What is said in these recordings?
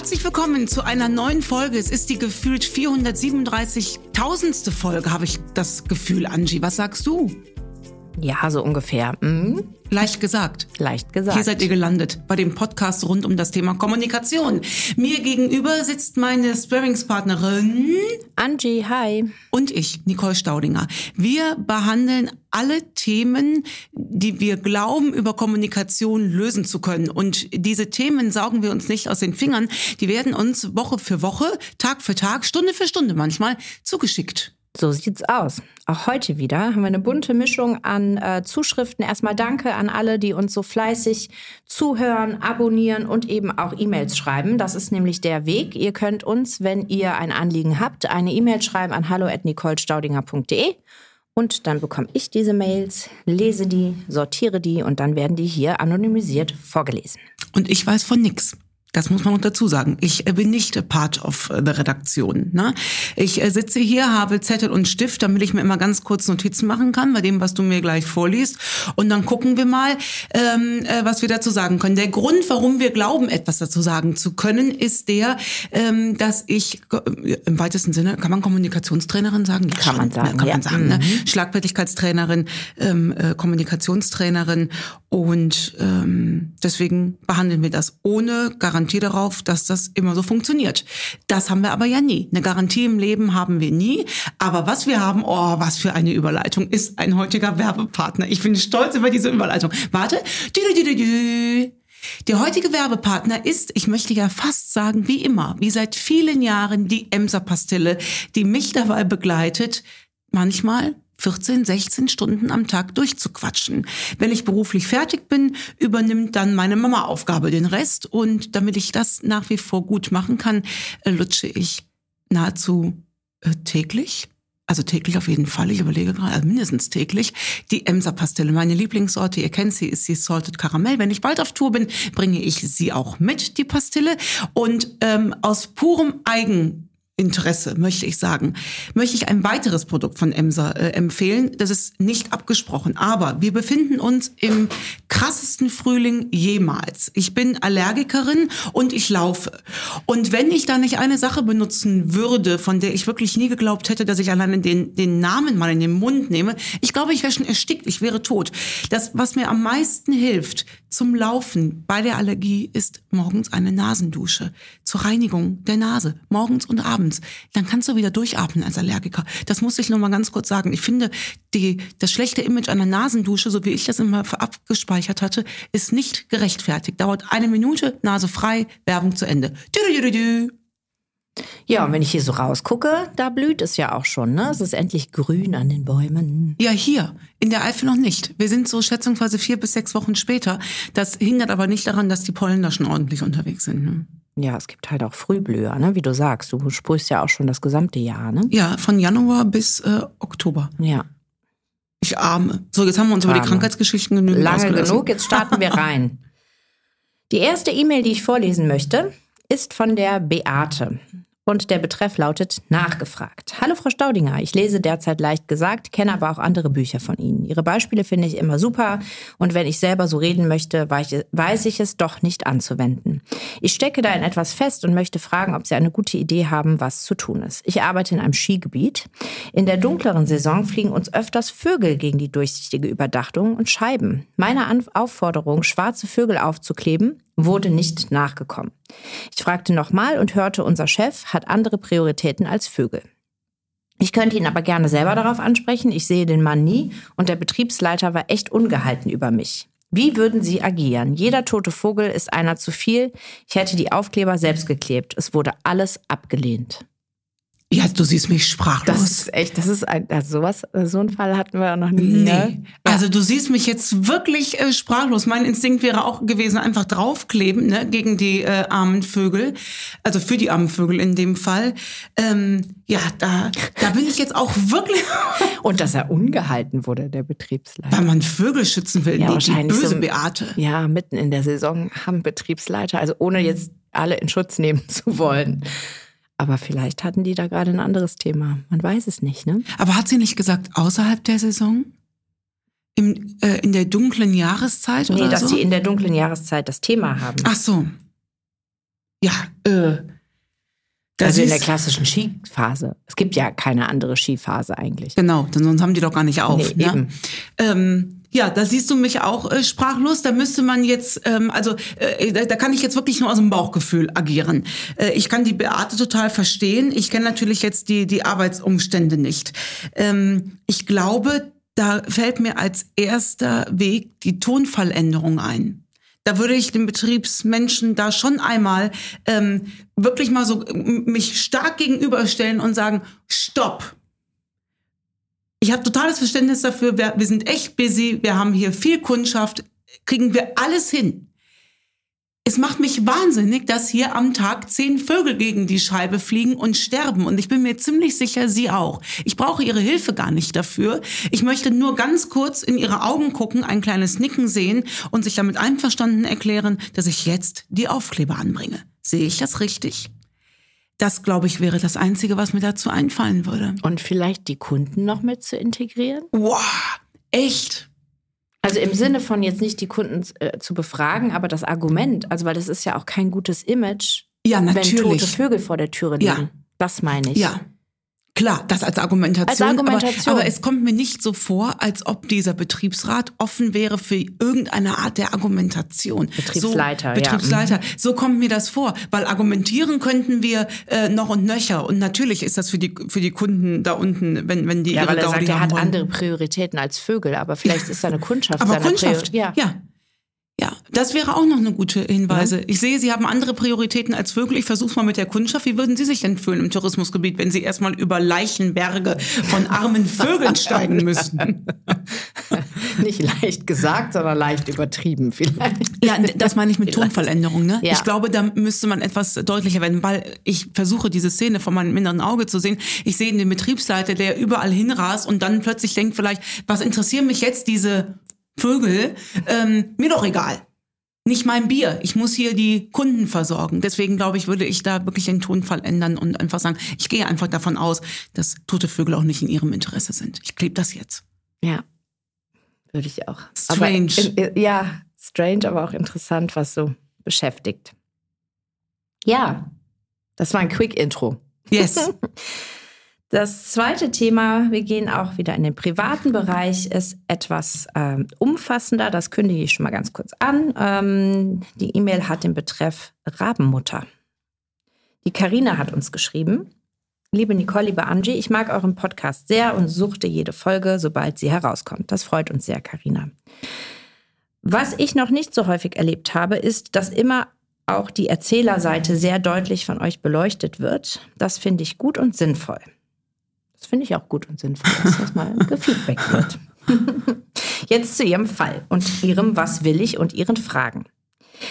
Herzlich willkommen zu einer neuen Folge. Es ist die gefühlt 437.000. Folge, habe ich das Gefühl, Angie. Was sagst du? Ja, so ungefähr. Mhm. Leicht gesagt. Leicht gesagt. Hier seid ihr gelandet bei dem Podcast rund um das Thema Kommunikation. Mir gegenüber sitzt meine Sparringspartnerin Angie, hi. und ich, Nicole Staudinger. Wir behandeln alle Themen, die wir glauben, über Kommunikation lösen zu können. Und diese Themen saugen wir uns nicht aus den Fingern. Die werden uns Woche für Woche, Tag für Tag, Stunde für Stunde manchmal zugeschickt. So sieht's aus. Auch heute wieder haben wir eine bunte Mischung an äh, Zuschriften. Erstmal danke an alle, die uns so fleißig zuhören, abonnieren und eben auch E-Mails schreiben. Das ist nämlich der Weg. Ihr könnt uns, wenn ihr ein Anliegen habt, eine E-Mail schreiben an hallo@nicolestaudinger.de und dann bekomme ich diese Mails, lese die, sortiere die und dann werden die hier anonymisiert vorgelesen. Und ich weiß von nix. Das muss man noch dazu sagen. Ich äh, bin nicht part of the Redaktion. Ne? Ich äh, sitze hier, habe Zettel und Stift, damit ich mir immer ganz kurz Notizen machen kann bei dem, was du mir gleich vorliest. Und dann gucken wir mal, ähm, äh, was wir dazu sagen können. Der Grund, warum wir glauben, etwas dazu sagen zu können, ist der, ähm, dass ich äh, im weitesten Sinne, kann man Kommunikationstrainerin sagen? Ja, Kann man sagen, Ne? Kann ja. man sagen. Ne? Mhm. Schlagfertigkeitstrainerin, ähm, äh, Kommunikationstrainerin und ähm, deswegen behandeln wir das ohne Garantie darauf, dass das immer so funktioniert. Das haben wir aber ja nie. Eine Garantie im Leben haben wir nie. Aber was wir haben, oh, was für eine Überleitung, ist ein heutiger Werbepartner. Ich bin stolz über diese Überleitung. Warte. Der heutige Werbepartner ist, ich möchte ja fast sagen, wie immer, wie seit vielen Jahren die Emser-Pastille, die mich dabei begleitet, manchmal 14, 16 Stunden am Tag durchzuquatschen. Wenn ich beruflich fertig bin, übernimmt dann meine Mama Aufgabe den Rest. Und damit ich das nach wie vor gut machen kann, äh, lutsche ich nahezu äh, täglich. Also täglich auf jeden Fall, ich überlege gerade, also mindestens täglich, die Emser Pastille. Meine Lieblingssorte, ihr kennt sie, ist die Salted Caramel. Wenn ich bald auf Tour bin, bringe ich sie auch mit, die Pastille. Und ähm, aus purem Eigen Interesse, möchte ich sagen, möchte ich ein weiteres Produkt von Emser äh, empfehlen. Das ist nicht abgesprochen, aber wir befinden uns im krassesten Frühling jemals. Ich bin Allergikerin und ich laufe. Und wenn ich da nicht eine Sache benutzen würde, von der ich wirklich nie geglaubt hätte, dass ich alleine den, den Namen mal in den Mund nehme, ich glaube, ich wäre schon erstickt, ich wäre tot. Das, was mir am meisten hilft zum Laufen bei der Allergie, ist morgens eine Nasendusche zur Reinigung der Nase, morgens und abends. Dann kannst du wieder durchatmen als Allergiker. Das muss ich nur mal ganz kurz sagen. Ich finde, die, das schlechte Image einer Nasendusche, so wie ich das immer abgespeichert hatte, ist nicht gerechtfertigt. Dauert eine Minute, Nase frei, Werbung zu Ende. -dü -dü -dü. Ja, und wenn ich hier so rausgucke, da blüht es ja auch schon, ne? Es ist endlich grün an den Bäumen. Ja, hier, in der Eifel noch nicht. Wir sind so schätzungsweise vier bis sechs Wochen später. Das hindert aber nicht daran, dass die Pollen da schon ordentlich unterwegs sind. Ne? Ja, es gibt halt auch Frühblüher, ne? Wie du sagst, du sprühst ja auch schon das gesamte Jahr, ne? Ja, von Januar bis äh, Oktober. Ja. Ich arme. So, jetzt haben wir uns über die Arme. Krankheitsgeschichten genügend Lange genug, jetzt starten wir rein. Die erste E-Mail, die ich vorlesen möchte, ist von der Beate. Und der Betreff lautet Nachgefragt. Hallo Frau Staudinger, ich lese derzeit leicht gesagt, kenne aber auch andere Bücher von Ihnen. Ihre Beispiele finde ich immer super und wenn ich selber so reden möchte, weiß ich- es doch nicht anzuwenden. Ich stecke da in etwas fest und möchte fragen, ob Sie eine gute Idee haben, was zu tun ist. Ich arbeite in einem Skigebiet. In der dunkleren Saison fliegen uns öfters Vögel gegen die durchsichtige Überdachtung und Scheiben. Meine Aufforderung, schwarze Vögel aufzukleben, wurde nicht nachgekommen. Ich fragte nochmal und hörte, unser Chef hat andere Prioritäten als Vögel. Ich könnte ihn aber gerne selber darauf ansprechen. Ich sehe den Mann nie und der Betriebsleiter war echt ungehalten über mich. Wie würden Sie agieren? Jeder tote Vogel ist einer zu viel. Ich hätte die Aufkleber selbst geklebt. Es wurde alles abgelehnt. Ja, du siehst mich sprachlos. Das ist echt, das ist ein, also sowas, so einen Fall hatten wir noch nie. Nee. Ne? Also du siehst mich jetzt wirklich äh, sprachlos. Mein Instinkt wäre auch gewesen, einfach draufkleben ne, gegen die äh, armen Vögel. Also für die armen Vögel in dem Fall. Ähm, ja, da, da bin ich jetzt auch wirklich, Und dass er ungehalten wurde, der Betriebsleiter. weil man Vögel schützen will. Ja, die wahrscheinlich böse so- Beate. Ja, mitten in der Saison haben Betriebsleiter, also ohne jetzt alle in Schutz nehmen zu wollen. Aber vielleicht hatten die da gerade ein anderes Thema. Man weiß es nicht, ne? Aber hat sie nicht gesagt, außerhalb der Saison? Im, äh, in der dunklen Jahreszeit Nee, oder dass so? sie in der dunklen Jahreszeit das Thema haben. Ach so. ja, äh, also in der klassischen Skiphase. Es gibt ja keine andere Skiphase eigentlich. Genau, denn sonst haben die doch gar nicht auf. Nee, ne? eben. Ähm, ja, da siehst du mich auch äh, sprachlos. Da müsste man jetzt, ähm, also äh, da, da kann ich jetzt wirklich nur aus dem Bauchgefühl agieren. Äh, ich kann die Beate total verstehen. Ich kenne natürlich jetzt die, die Arbeitsumstände nicht. Ähm, ich glaube, da fällt mir als erster Weg die Tonfalländerung ein. Da würde ich den Betriebsmenschen da schon einmal ähm, wirklich mal so m- mich stark gegenüberstellen und sagen, stopp. Ich habe totales Verständnis dafür. Wir, wir sind echt busy. Wir haben hier viel Kundschaft. Kriegen wir alles hin. Es macht mich wahnsinnig, dass hier am Tag zehn Vögel gegen die Scheibe fliegen und sterben. Und ich bin mir ziemlich sicher, Sie auch. Ich brauche Ihre Hilfe gar nicht dafür. Ich möchte nur ganz kurz in Ihre Augen gucken, ein kleines Nicken sehen und sich damit einverstanden erklären, dass ich jetzt die Aufkleber anbringe. Sehe ich das richtig? Das, glaube ich, wäre das Einzige, was mir dazu einfallen würde. Und vielleicht die Kunden noch mit zu integrieren? Wow, echt? Also im Sinne von jetzt nicht die Kunden äh, zu befragen, aber das Argument, also weil das ist ja auch kein gutes Image, Ja, wenn tote natürlich. Vögel vor der Türe Ja. liegen. Das meine ich. Ja. Klar, das als Argumentation. Als Argumentation. Aber, aber es kommt mir nicht so vor, als ob dieser Betriebsrat offen wäre für irgendeine Art der Argumentation. Betriebsleiter, so, ja. Betriebsleiter. So kommt mir das vor, weil argumentieren könnten wir äh, noch und nöcher. Und natürlich ist das für die für die Kunden da unten, wenn wenn die Ja, ihre weil er Gaudi sagt, er hat wollen. andere Prioritäten als Vögel, aber vielleicht ist seine Kundschaft Aber seiner Kundschaft, Prior- ja. ja. Ja, das wäre auch noch eine gute Hinweise. Ich sehe, Sie haben andere Prioritäten als Vögel. Ich versuche mal mit der Kundschaft. Wie würden Sie sich denn fühlen im Tourismusgebiet, wenn Sie erstmal über Leichenberge von armen Vögeln steigen müssten? Nicht leicht gesagt, sondern leicht übertrieben vielleicht. Ja, das meine ich mit Vielleicht. Tonfalländerung. Ne? Ja. Ich glaube, da müsste man etwas deutlicher werden, weil ich versuche, diese Szene vor meinem inneren Auge zu sehen. Ich sehe den Betriebsleiter, der überall hinrast und dann plötzlich denkt vielleicht, was interessieren mich jetzt diese Vögel? Ähm, mir doch egal. Nicht mein Bier. Ich muss hier die Kunden versorgen. Deswegen glaube ich, würde ich da wirklich den Tonfall ändern und einfach sagen, ich gehe einfach davon aus, dass tote Vögel auch nicht in ihrem Interesse sind. Ich klebe das jetzt. Ja, würde ich auch. Strange. Aber, ja, strange, aber auch interessant, was so beschäftigt. Ja, das war ein Quick-Intro. Yes. Das zweite Thema, wir gehen auch wieder in den privaten Bereich, ist etwas ähm, umfassender. Das kündige ich schon mal ganz kurz an. Ähm, die E-Mail hat den Betreff Rabenmutter. Die Karina hat uns geschrieben. Liebe Nicole, liebe Angie, ich mag euren Podcast sehr und suchte jede Folge, sobald sie herauskommt. Das freut uns sehr, Karina. Was ich noch nicht so häufig erlebt habe, ist, dass immer auch die Erzählerseite sehr deutlich von euch beleuchtet wird. Das finde ich gut und sinnvoll. Das finde ich auch gut und sinnvoll, dass das mal gefeedbackt wird. Jetzt zu ihrem Fall und ihrem Was will ich und ihren Fragen.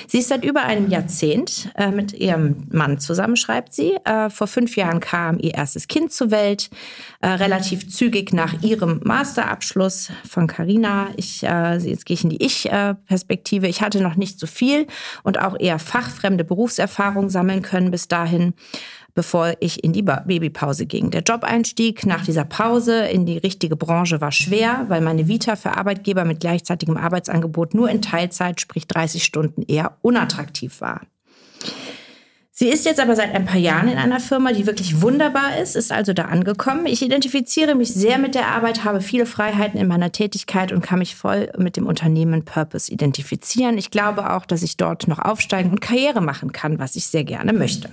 Sie ist seit über einem Jahrzehnt äh, mit ihrem Mann zusammen, schreibt sie. Äh, vor fünf Jahren kam ihr erstes Kind zur Welt, äh, relativ zügig nach ihrem Masterabschluss von Carina. Ich, äh, jetzt gehe ich in die Ich-Perspektive. ich hatte noch nicht so viel und auch eher fachfremde Berufserfahrung sammeln können bis dahin bevor ich in die Ba- Babypause ging. Der Jobeinstieg nach dieser Pause in die richtige Branche war schwer, weil meine Vita für Arbeitgeber mit gleichzeitigem Arbeitsangebot nur in Teilzeit, sprich 30 Stunden, eher unattraktiv war. Sie ist jetzt aber seit ein paar Jahren in einer Firma, die wirklich wunderbar ist, ist also da angekommen. Ich identifiziere mich sehr mit der Arbeit, habe viele Freiheiten in meiner Tätigkeit und kann mich voll mit dem Unternehmen Purpose identifizieren. Ich glaube auch, dass ich dort noch aufsteigen und Karriere machen kann, was ich sehr gerne möchte.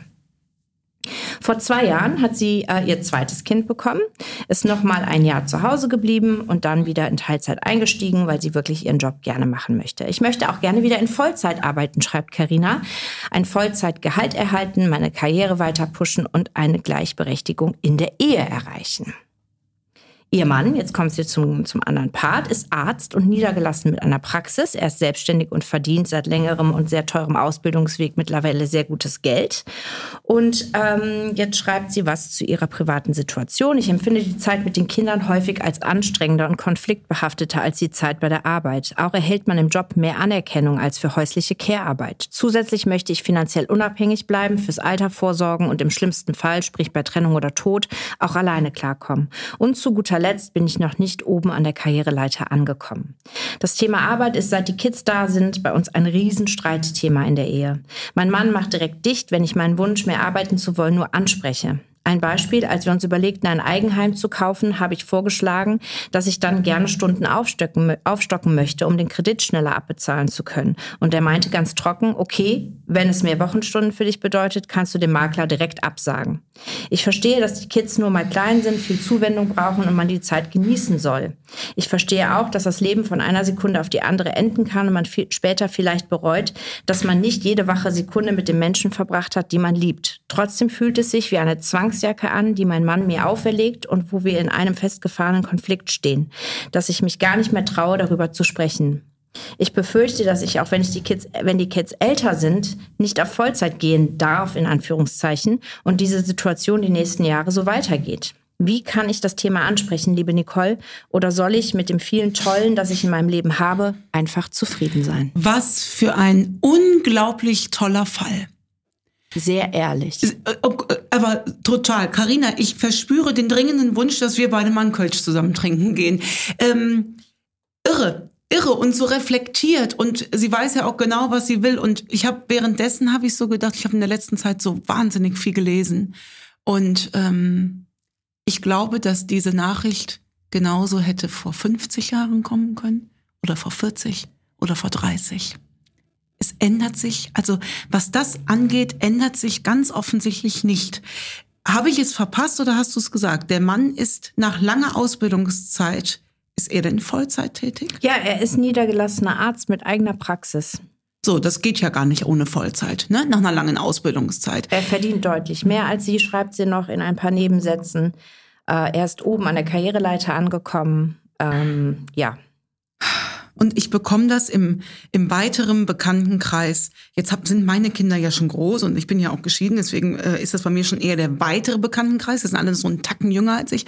Vor zwei Jahren hat sie äh, ihr zweites Kind bekommen, ist noch mal ein Jahr zu Hause geblieben und dann wieder in Teilzeit eingestiegen, weil sie wirklich ihren Job gerne machen möchte. Ich möchte auch gerne wieder in Vollzeit arbeiten, schreibt Karina, ein Vollzeitgehalt erhalten, meine Karriere weiter pushen und eine Gleichberechtigung in der Ehe erreichen. Ihr Mann, jetzt kommt sie zum, zum anderen Part, ist Arzt und niedergelassen mit einer Praxis. Er ist selbstständig und verdient seit längerem und sehr teurem Ausbildungsweg mittlerweile sehr gutes Geld. Und ähm, jetzt schreibt sie was zu ihrer privaten Situation. Ich empfinde die Zeit mit den Kindern häufig als anstrengender und konfliktbehafteter als die Zeit bei der Arbeit. Auch erhält man im Job mehr Anerkennung als für häusliche Care-Arbeit. Zusätzlich möchte ich finanziell unabhängig bleiben, fürs Alter vorsorgen und im schlimmsten Fall, sprich bei Trennung oder Tod, auch alleine klarkommen. Und zu guter guter bin ich noch nicht oben an der Karriereleiter angekommen. Das Thema Arbeit ist seit die Kids da sind bei uns ein Riesenstreitthema in der Ehe. Mein Mann macht direkt dicht, wenn ich meinen Wunsch, mehr arbeiten zu wollen, nur anspreche. Ein Beispiel, als wir uns überlegten, ein Eigenheim zu kaufen, habe ich vorgeschlagen, dass ich dann gerne Stunden aufstocken, aufstocken möchte, um den Kredit schneller abbezahlen zu können. Und er meinte ganz trocken, okay, wenn es mehr Wochenstunden für dich bedeutet, kannst du dem Makler direkt absagen. Ich verstehe, dass die Kids nur mal klein sind, viel Zuwendung brauchen und man die Zeit genießen soll. Ich verstehe auch, dass das Leben von einer Sekunde auf die andere enden kann und man viel später vielleicht bereut, dass man nicht jede wache Sekunde mit dem Menschen verbracht hat, die man liebt. Trotzdem fühlt es sich wie eine Zwangs Zwangsjacke an, die mein Mann mir auferlegt und wo wir in einem festgefahrenen Konflikt stehen, dass ich mich gar nicht mehr traue, darüber zu sprechen. Ich befürchte, dass ich, auch wenn ich die Kids, wenn die Kids älter sind, nicht auf Vollzeit gehen darf, in Anführungszeichen, und diese Situation die nächsten Jahre so weitergeht. Wie kann ich das Thema ansprechen, liebe Nicole? Oder soll ich mit dem vielen Tollen, das ich in meinem Leben habe, einfach zufrieden sein? Was für ein unglaublich toller Fall. Sehr ehrlich. Aber total. Karina, ich verspüre den dringenden Wunsch, dass wir beide mal Kölsch zusammen trinken gehen. Ähm, irre. Irre und so reflektiert und sie weiß ja auch genau, was sie will und ich habe währenddessen habe ich so gedacht, ich habe in der letzten Zeit so wahnsinnig viel gelesen und ähm, ich glaube, dass diese Nachricht genauso hätte vor 50 Jahren kommen können oder vor 40 oder vor 30 es ändert sich, also was das angeht, ändert sich ganz offensichtlich nicht. Habe ich es verpasst oder hast du es gesagt? Der Mann ist nach langer Ausbildungszeit, ist er denn Vollzeit tätig? Ja, er ist niedergelassener Arzt mit eigener Praxis. So, das geht ja gar nicht ohne Vollzeit, ne? Nach einer langen Ausbildungszeit. Er verdient deutlich mehr als sie, schreibt sie noch in ein paar Nebensätzen. Äh, er ist oben an der Karriereleiter angekommen. Ähm, ja. Und ich bekomme das im, im weiteren Bekanntenkreis. Jetzt hab, sind meine Kinder ja schon groß und ich bin ja auch geschieden, deswegen äh, ist das bei mir schon eher der weitere Bekanntenkreis. Das sind alle so einen Tacken jünger als ich.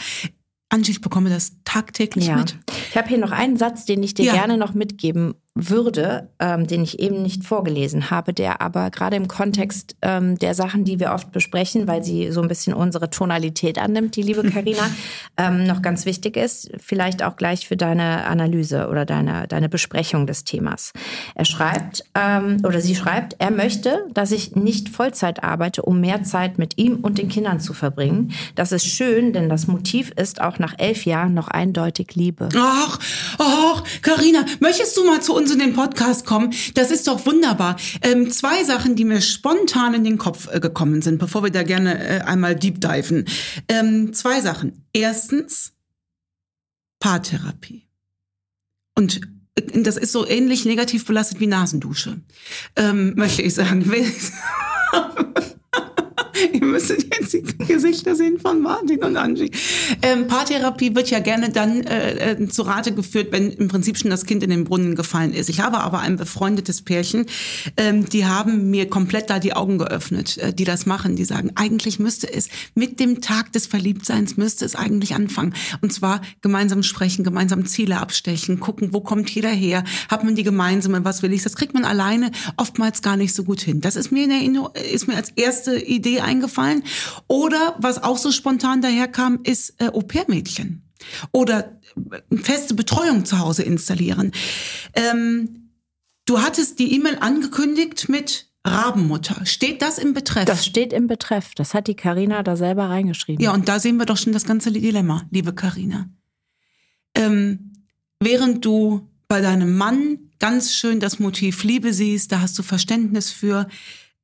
Angie, ich bekomme das tagtäglich ja. mit. Ich habe hier noch einen Satz, den ich dir ja. gerne noch mitgeben würde, ähm, den ich eben nicht vorgelesen habe, der aber gerade im Kontext ähm, der Sachen, die wir oft besprechen, weil sie so ein bisschen unsere Tonalität annimmt, die liebe Karina, ähm, noch ganz wichtig ist, vielleicht auch gleich für deine Analyse oder deine, deine Besprechung des Themas. Er schreibt, ähm, oder sie schreibt, er möchte, dass ich nicht Vollzeit arbeite, um mehr Zeit mit ihm und den Kindern zu verbringen. Das ist schön, denn das Motiv ist auch nach elf Jahren noch eindeutig Liebe. Ach, ach, Karina, möchtest du mal zu uns uns in den Podcast kommen. Das ist doch wunderbar. Ähm, zwei Sachen, die mir spontan in den Kopf äh, gekommen sind, bevor wir da gerne äh, einmal deep diven. Ähm, zwei Sachen. Erstens, Paartherapie. Und äh, das ist so ähnlich negativ belastet wie Nasendusche, ähm, möchte ich sagen. Ihr müsstet jetzt die Gesichter sehen von Martin und Angie. Ähm, Paartherapie wird ja gerne dann äh, äh, zu Rate geführt, wenn im Prinzip schon das Kind in den Brunnen gefallen ist. Ich habe aber ein befreundetes Pärchen, ähm, die haben mir komplett da die Augen geöffnet, äh, die das machen. Die sagen, eigentlich müsste es mit dem Tag des Verliebtseins müsste es eigentlich anfangen. Und zwar gemeinsam sprechen, gemeinsam Ziele abstechen, gucken, wo kommt jeder her, hat man die gemeinsame, was will ich. Das kriegt man alleine oftmals gar nicht so gut hin. Das ist mir, in Erinnerung, ist mir als erste Idee eingefallen. Oder was auch so spontan daherkam, ist äh, Au-pair-Mädchen. Oder äh, feste Betreuung zu Hause installieren. Ähm, du hattest die E-Mail angekündigt mit Rabenmutter. Steht das im Betreff? Das steht im Betreff. Das hat die Karina da selber reingeschrieben. Ja, und da sehen wir doch schon das ganze Dilemma, liebe Karina. Ähm, während du bei deinem Mann ganz schön das Motiv Liebe siehst, da hast du Verständnis für,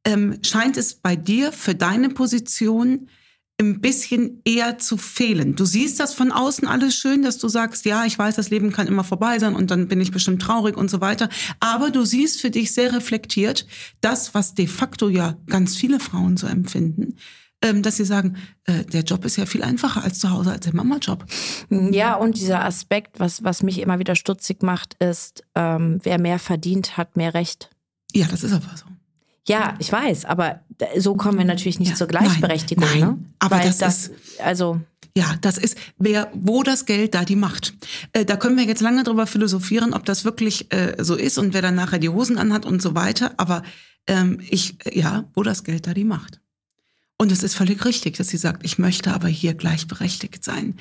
ähm, scheint es bei dir für deine Position ein bisschen eher zu fehlen. Du siehst das von außen alles schön, dass du sagst, ja, ich weiß, das Leben kann immer vorbei sein und dann bin ich bestimmt traurig und so weiter. Aber du siehst für dich sehr reflektiert das, was de facto ja ganz viele Frauen so empfinden, ähm, dass sie sagen, äh, der Job ist ja viel einfacher als zu Hause, als der Mama-Job. Ja, und dieser Aspekt, was, was mich immer wieder stutzig macht, ist, ähm, wer mehr verdient, hat mehr Recht. Ja, das ist aber so. Ja, ich weiß, aber so kommen wir natürlich nicht ja, zur Gleichberechtigung. Nein, nein ne? aber Weil das, das ist, also ja, das ist, wer, wo das Geld, da die Macht. Äh, da können wir jetzt lange drüber philosophieren, ob das wirklich äh, so ist und wer dann nachher die Hosen anhat und so weiter. Aber ähm, ich, ja, wo das Geld, da die Macht. Und es ist völlig richtig, dass sie sagt, ich möchte aber hier gleichberechtigt sein.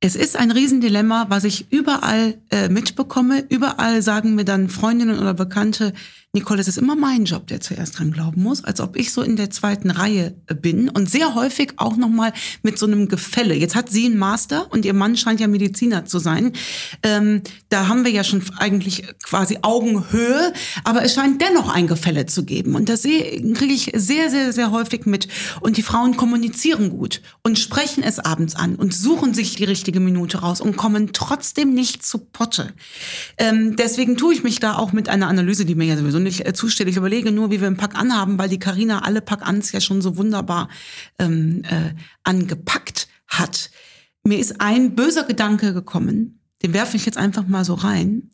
Es ist ein Riesendilemma, was ich überall äh, mitbekomme. Überall sagen mir dann Freundinnen oder Bekannte, Nicole, es ist immer mein Job, der zuerst dran glauben muss, als ob ich so in der zweiten Reihe bin und sehr häufig auch nochmal mit so einem Gefälle. Jetzt hat sie einen Master und ihr Mann scheint ja Mediziner zu sein. Ähm, da haben wir ja schon eigentlich quasi Augenhöhe, aber es scheint dennoch ein Gefälle zu geben und das kriege ich sehr, sehr, sehr häufig mit. Und die Frauen kommunizieren gut und sprechen es abends an und suchen sich die richtige Minute raus und kommen trotzdem nicht zu Potte. Ähm, deswegen tue ich mich da auch mit einer Analyse, die mir ja sowieso nicht äh, zusteht. Ich überlege nur, wie wir einen Pack anhaben, weil die Karina alle Pack-Ans ja schon so wunderbar ähm, äh, angepackt hat. Mir ist ein böser Gedanke gekommen, den werfe ich jetzt einfach mal so rein.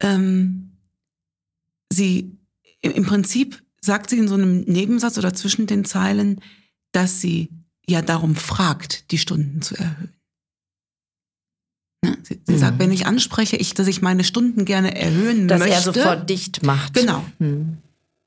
Ähm, sie im Prinzip sagt sie in so einem Nebensatz oder zwischen den Zeilen, dass sie ja darum fragt, die Stunden zu erhöhen. Sie, sie mhm. sagt, wenn ich anspreche, ich, dass ich meine Stunden gerne erhöhen dass möchte. Dass er sofort dicht macht. Genau. Mhm.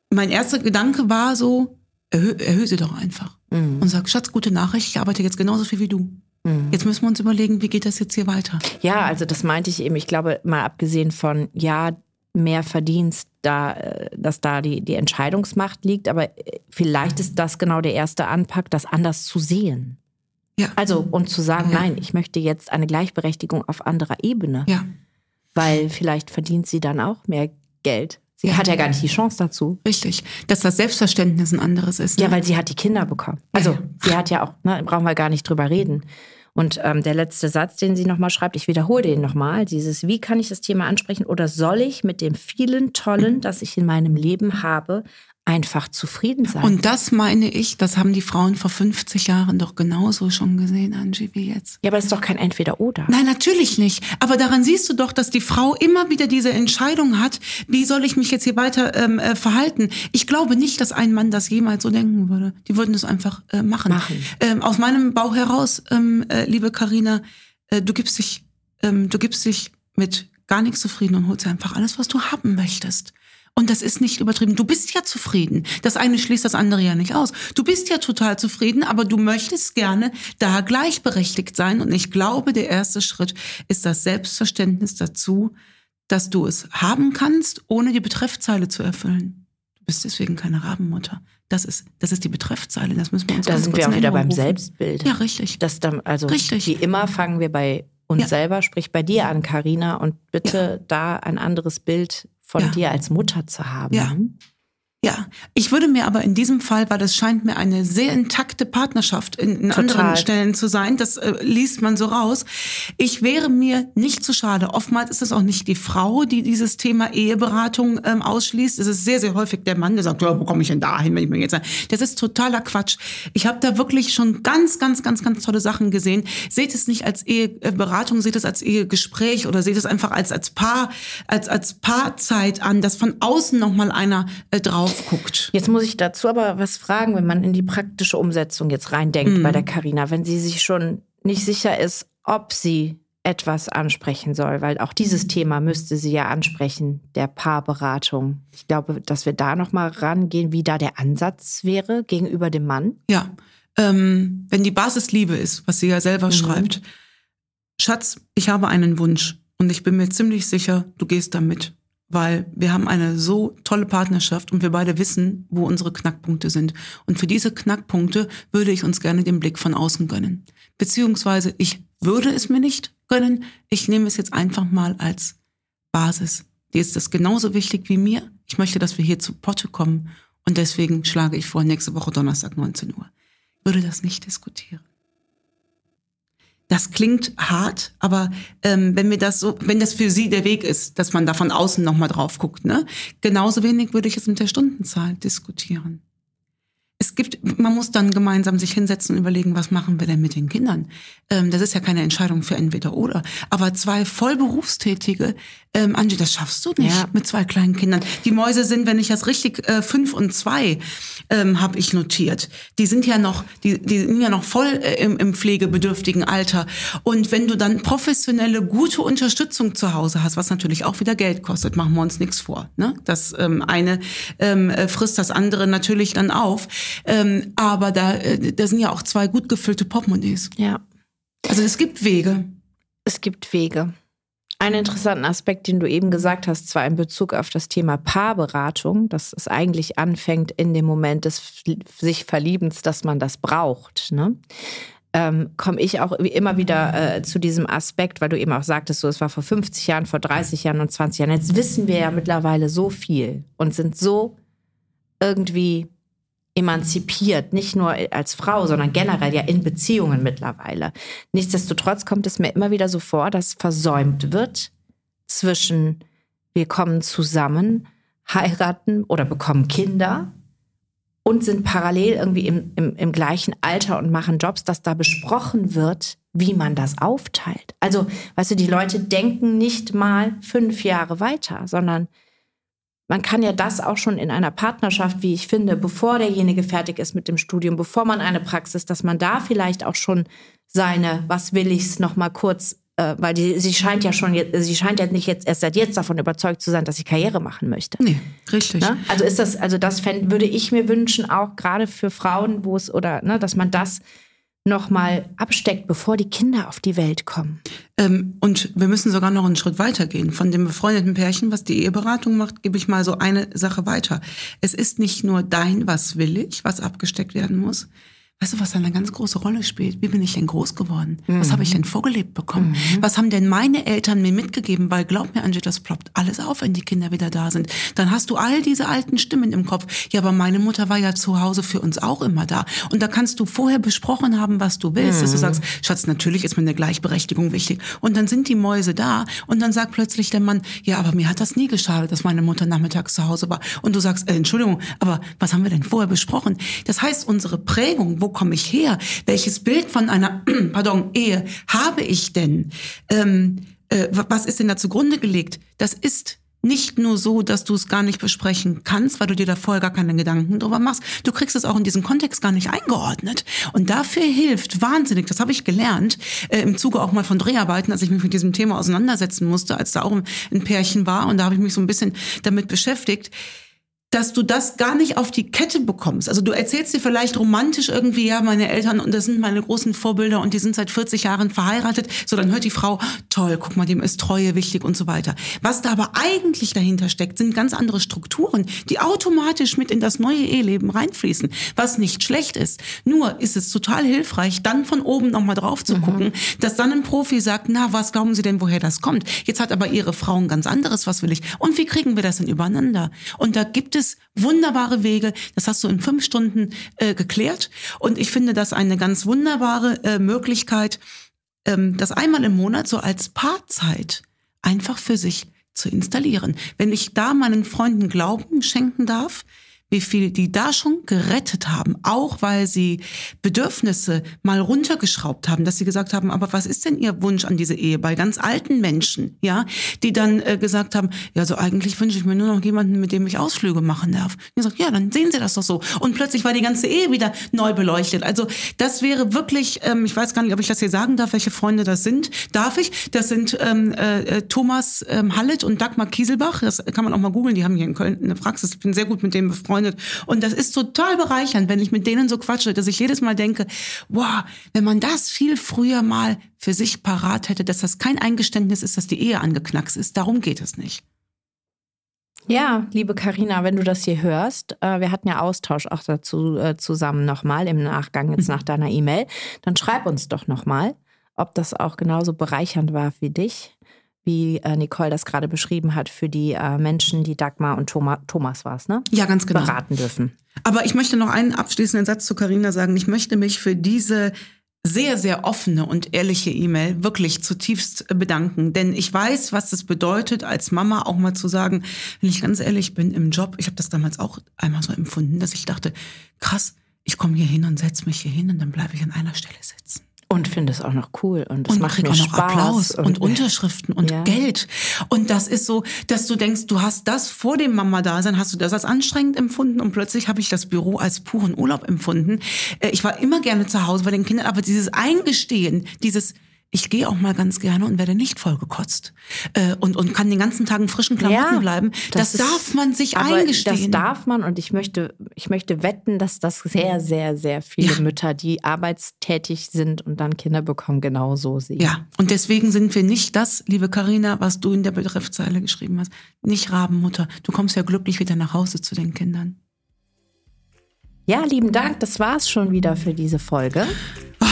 Mein erster Gedanke war so, erhöhe erhöh sie doch einfach. Mhm. Und sag, Schatz, gute Nachricht, ich arbeite jetzt genauso viel wie du. Mhm. Jetzt müssen wir uns überlegen, wie geht das jetzt hier weiter? Ja, also das meinte ich eben. Ich glaube, mal abgesehen von, ja, mehr Verdienst, da, äh, dass da die, die Entscheidungsmacht liegt. Aber äh, vielleicht ist das genau der erste Anpack, das anders zu sehen. Ja. Also, und zu sagen, ja. nein, ich möchte jetzt eine Gleichberechtigung auf anderer Ebene. Ja. Weil vielleicht verdient sie dann auch mehr Geld. Sie ja. hat ja gar nicht die Chance dazu. Richtig. Dass das Selbstverständnis ein anderes ist. Ne? Ja, weil sie hat die Kinder bekommen. Also, ja. sie hat ja auch, ne, brauchen wir gar nicht drüber reden. Und ähm, der letzte Satz, den sie nochmal schreibt, ich wiederhole den nochmal, dieses, wie kann ich das Thema ansprechen oder soll ich mit dem vielen Tollen, das ich in meinem Leben habe, einfach zufrieden sein. Und das meine ich, das haben die Frauen vor 50 Jahren doch genauso schon gesehen, Angie, wie jetzt. Ja, aber das ist doch kein Entweder-Oder. Nein, natürlich nicht. Aber daran siehst du doch, dass die Frau immer wieder diese Entscheidung hat, wie soll ich mich jetzt hier weiter ähm, äh, verhalten. Ich glaube nicht, dass ein Mann das jemals so denken würde. Die würden es einfach äh, machen. machen. Ähm, aus meinem Bauch heraus, ähm, äh, liebe Karina, äh, du gibst dich, ähm, du gibst dich mit gar nichts zufrieden und holst einfach alles, was du haben möchtest. Und das ist nicht übertrieben. Du bist ja zufrieden. Das eine schließt das andere ja nicht aus. Du bist ja total zufrieden, aber du möchtest gerne da gleichberechtigt sein. Und ich glaube, der erste Schritt ist das Selbstverständnis dazu, dass du es haben kannst, ohne die Betreffzeile zu erfüllen. Du bist deswegen keine Rabenmutter. Das ist, das ist die Betreffzeile. Das müssen wir uns Da sind wir auch wieder beim rufen. Selbstbild. Ja, richtig. Das dann, also richtig. wie immer fangen wir bei uns ja. selber, sprich bei dir an, Karina, und bitte ja. da ein anderes Bild von ja. dir als Mutter zu haben. Ja. Ja, ich würde mir aber in diesem Fall, weil das scheint mir eine sehr intakte Partnerschaft in, in anderen Stellen zu sein, das äh, liest man so raus. Ich wäre mir nicht zu schade. Oftmals ist es auch nicht die Frau, die dieses Thema Eheberatung ähm, ausschließt. Es ist sehr, sehr häufig der Mann, der sagt, ja, wo komme ich denn da hin, wenn ich mir jetzt. Das ist totaler Quatsch. Ich habe da wirklich schon ganz, ganz, ganz, ganz tolle Sachen gesehen. Seht es nicht als Eheberatung, seht es als Ehegespräch oder seht es einfach als als Paar, als als Paarzeit an, dass von außen noch mal einer äh, drauf guckt. Jetzt muss ich dazu aber was fragen, wenn man in die praktische Umsetzung jetzt reindenkt mhm. bei der Karina, wenn sie sich schon nicht sicher ist, ob sie etwas ansprechen soll, weil auch dieses Thema müsste sie ja ansprechen, der Paarberatung. Ich glaube, dass wir da noch mal rangehen, wie da der Ansatz wäre gegenüber dem Mann. Ja, ähm, wenn die Basis Liebe ist, was sie ja selber mhm. schreibt. Schatz, ich habe einen Wunsch und ich bin mir ziemlich sicher, du gehst damit weil wir haben eine so tolle Partnerschaft und wir beide wissen, wo unsere Knackpunkte sind. Und für diese Knackpunkte würde ich uns gerne den Blick von außen gönnen. Beziehungsweise ich würde es mir nicht gönnen. Ich nehme es jetzt einfach mal als Basis. Dir ist das genauso wichtig wie mir. Ich möchte, dass wir hier zu Potte kommen. Und deswegen schlage ich vor, nächste Woche Donnerstag 19 Uhr. Ich würde das nicht diskutieren das klingt hart, aber ähm, wenn mir das so, wenn das für Sie der Weg ist, dass man da von außen nochmal drauf guckt, ne? Genauso wenig würde ich es mit der Stundenzahl diskutieren es gibt, man muss dann gemeinsam sich hinsetzen und überlegen, was machen wir denn mit den Kindern? Ähm, das ist ja keine Entscheidung für entweder oder. Aber zwei Vollberufstätige, ähm, Angie, das schaffst du nicht ja. mit zwei kleinen Kindern. Die Mäuse sind, wenn ich das richtig, äh, fünf und zwei ähm, habe ich notiert. Die sind ja noch, die, die sind ja noch voll äh, im, im pflegebedürftigen Alter. Und wenn du dann professionelle, gute Unterstützung zu Hause hast, was natürlich auch wieder Geld kostet, machen wir uns nichts vor. Ne? Das ähm, eine ähm, äh, frisst das andere natürlich dann auf. Ähm, aber da, äh, da sind ja auch zwei gut gefüllte Portemonnaies. Ja. Also es gibt Wege. Es gibt Wege. Einen interessanten Aspekt, den du eben gesagt hast, zwar in Bezug auf das Thema Paarberatung, dass es eigentlich anfängt in dem Moment des sich Verliebens, dass man das braucht. Ne? ähm, komme ich auch immer wieder äh, zu diesem Aspekt, weil du eben auch sagtest, so es war vor 50 Jahren, vor 30 Jahren und 20 Jahren. Jetzt wissen wir ja mittlerweile so viel und sind so irgendwie emanzipiert, nicht nur als Frau, sondern generell ja in Beziehungen mittlerweile. Nichtsdestotrotz kommt es mir immer wieder so vor, dass versäumt wird zwischen wir kommen zusammen, heiraten oder bekommen Kinder und sind parallel irgendwie im, im, im gleichen Alter und machen Jobs, dass da besprochen wird, wie man das aufteilt. Also, weißt du, die Leute denken nicht mal fünf Jahre weiter, sondern man kann ja das auch schon in einer Partnerschaft, wie ich finde, bevor derjenige fertig ist mit dem Studium, bevor man eine Praxis, dass man da vielleicht auch schon seine, was will ich's, noch mal kurz äh, weil die, sie scheint ja schon, sie scheint ja nicht jetzt erst seit jetzt davon überzeugt zu sein, dass sie Karriere machen möchte. Nee, richtig. Ne? Also ist das, also das fänd, würde ich mir wünschen, auch gerade für Frauen, wo es oder, ne, dass man das nochmal absteckt, bevor die Kinder auf die Welt kommen. Ähm, und wir müssen sogar noch einen Schritt weitergehen. Von dem befreundeten Pärchen, was die Eheberatung macht, gebe ich mal so eine Sache weiter. Es ist nicht nur dein, was will ich, was abgesteckt werden muss. Weißt du, was da eine ganz große Rolle spielt? Wie bin ich denn groß geworden? Mhm. Was habe ich denn vorgelebt bekommen? Mhm. Was haben denn meine Eltern mir mitgegeben? Weil glaub mir, Angie, das ploppt alles auf, wenn die Kinder wieder da sind. Dann hast du all diese alten Stimmen im Kopf. Ja, aber meine Mutter war ja zu Hause für uns auch immer da. Und da kannst du vorher besprochen haben, was du willst. Mhm. Dass du mhm. sagst, Schatz, natürlich ist mir eine Gleichberechtigung wichtig. Und dann sind die Mäuse da. Und dann sagt plötzlich der Mann, ja, aber mir hat das nie geschadet, dass meine Mutter nachmittags zu Hause war. Und du sagst, äh, Entschuldigung, aber was haben wir denn vorher besprochen? Das heißt, unsere Prägung, wo komme ich her? Welches Bild von einer pardon, Ehe habe ich denn? Ähm, äh, was ist denn da zugrunde gelegt? Das ist nicht nur so, dass du es gar nicht besprechen kannst, weil du dir da vorher gar keine Gedanken drüber machst. Du kriegst es auch in diesem Kontext gar nicht eingeordnet. Und dafür hilft wahnsinnig, das habe ich gelernt, äh, im Zuge auch mal von Dreharbeiten, als ich mich mit diesem Thema auseinandersetzen musste, als da auch ein Pärchen war und da habe ich mich so ein bisschen damit beschäftigt dass du das gar nicht auf die Kette bekommst. Also du erzählst dir vielleicht romantisch irgendwie, ja, meine Eltern und das sind meine großen Vorbilder und die sind seit 40 Jahren verheiratet. So, dann hört die Frau, toll, guck mal, dem ist Treue wichtig und so weiter. Was da aber eigentlich dahinter steckt, sind ganz andere Strukturen, die automatisch mit in das neue Eheleben reinfließen, was nicht schlecht ist. Nur ist es total hilfreich, dann von oben nochmal drauf zu mhm. gucken, dass dann ein Profi sagt, na, was glauben Sie denn, woher das kommt? Jetzt hat aber Ihre Frau ein ganz anderes, was will ich? Und wie kriegen wir das denn übereinander? Und da gibt es es wunderbare Wege. Das hast du in fünf Stunden äh, geklärt. Und ich finde das eine ganz wunderbare äh, Möglichkeit, ähm, das einmal im Monat so als Paarzeit einfach für sich zu installieren. Wenn ich da meinen Freunden Glauben schenken darf, wie viel die da schon gerettet haben, auch weil sie Bedürfnisse mal runtergeschraubt haben, dass sie gesagt haben, aber was ist denn ihr Wunsch an diese Ehe bei ganz alten Menschen, ja, die dann äh, gesagt haben, ja, so eigentlich wünsche ich mir nur noch jemanden, mit dem ich Ausflüge machen darf. Ich sage, ja, dann sehen Sie das doch so. Und plötzlich war die ganze Ehe wieder neu beleuchtet. Also das wäre wirklich, ähm, ich weiß gar nicht, ob ich das hier sagen darf, welche Freunde das sind. Darf ich? Das sind ähm, äh, Thomas ähm, Hallet und Dagmar Kieselbach. Das kann man auch mal googeln. Die haben hier in Köln eine Praxis. Ich bin sehr gut mit denen befreundet befreundet. Und das ist total bereichernd, wenn ich mit denen so quatsche, dass ich jedes Mal denke, wow, wenn man das viel früher mal für sich parat hätte, dass das kein Eingeständnis ist, dass die Ehe angeknackst ist. Darum geht es nicht. Ja, liebe Karina, wenn du das hier hörst, äh, wir hatten ja Austausch auch dazu äh, zusammen nochmal im Nachgang jetzt nach deiner E-Mail, dann schreib uns doch nochmal, ob das auch genauso bereichernd war wie dich wie äh, Nicole das gerade beschrieben hat, für die äh, Menschen, die Dagmar und Thomas, Thomas war es, ne? Ja, ganz genau. Beraten dürfen. Aber ich möchte noch einen abschließenden Satz zu Carina sagen. Ich möchte mich für diese sehr, sehr offene und ehrliche E-Mail wirklich zutiefst bedanken. Denn ich weiß, was das bedeutet, als Mama auch mal zu sagen, wenn ich ganz ehrlich bin im Job, ich habe das damals auch einmal so empfunden, dass ich dachte, krass, ich komme hier hin und setze mich hier hin und dann bleibe ich an einer Stelle sitzen. Und finde es auch noch cool und es macht mir auch noch Spaß Applaus und, und Unterschriften und ja. Geld. Und das ist so, dass du denkst, du hast das vor dem Mama-Dasein, hast du das als anstrengend empfunden und plötzlich habe ich das Büro als puren Urlaub empfunden. Äh, ich war immer gerne zu Hause bei den Kindern, aber dieses Eingestehen, dieses ich gehe auch mal ganz gerne und werde nicht vollgekotzt äh, und, und kann den ganzen Tag in frischen Klamotten Ja, bleiben. Das, das ist- darf man sich eingestehen. das darf man und ich möchte, ich möchte wetten, dass das sehr, sehr, sehr viele Ja. Mütter, die arbeitstätig sind und dann Kinder bekommen, genau so sehen. Ja, und deswegen sind wir nicht das, liebe Karina, was du in der Betreffzeile geschrieben hast. Nicht Rabenmutter. Du kommst ja glücklich wieder nach Hause zu den Kindern. Ja, lieben Dank. Das war's schon wieder für diese Folge.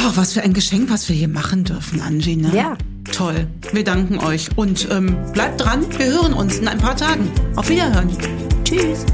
Oh, was für ein Geschenk, was wir hier machen dürfen, Angie. Ne? Ja. Toll. Wir danken euch. Und ähm, bleibt dran. Wir hören uns in ein paar Tagen. Auf Wiederhören. Tschüss.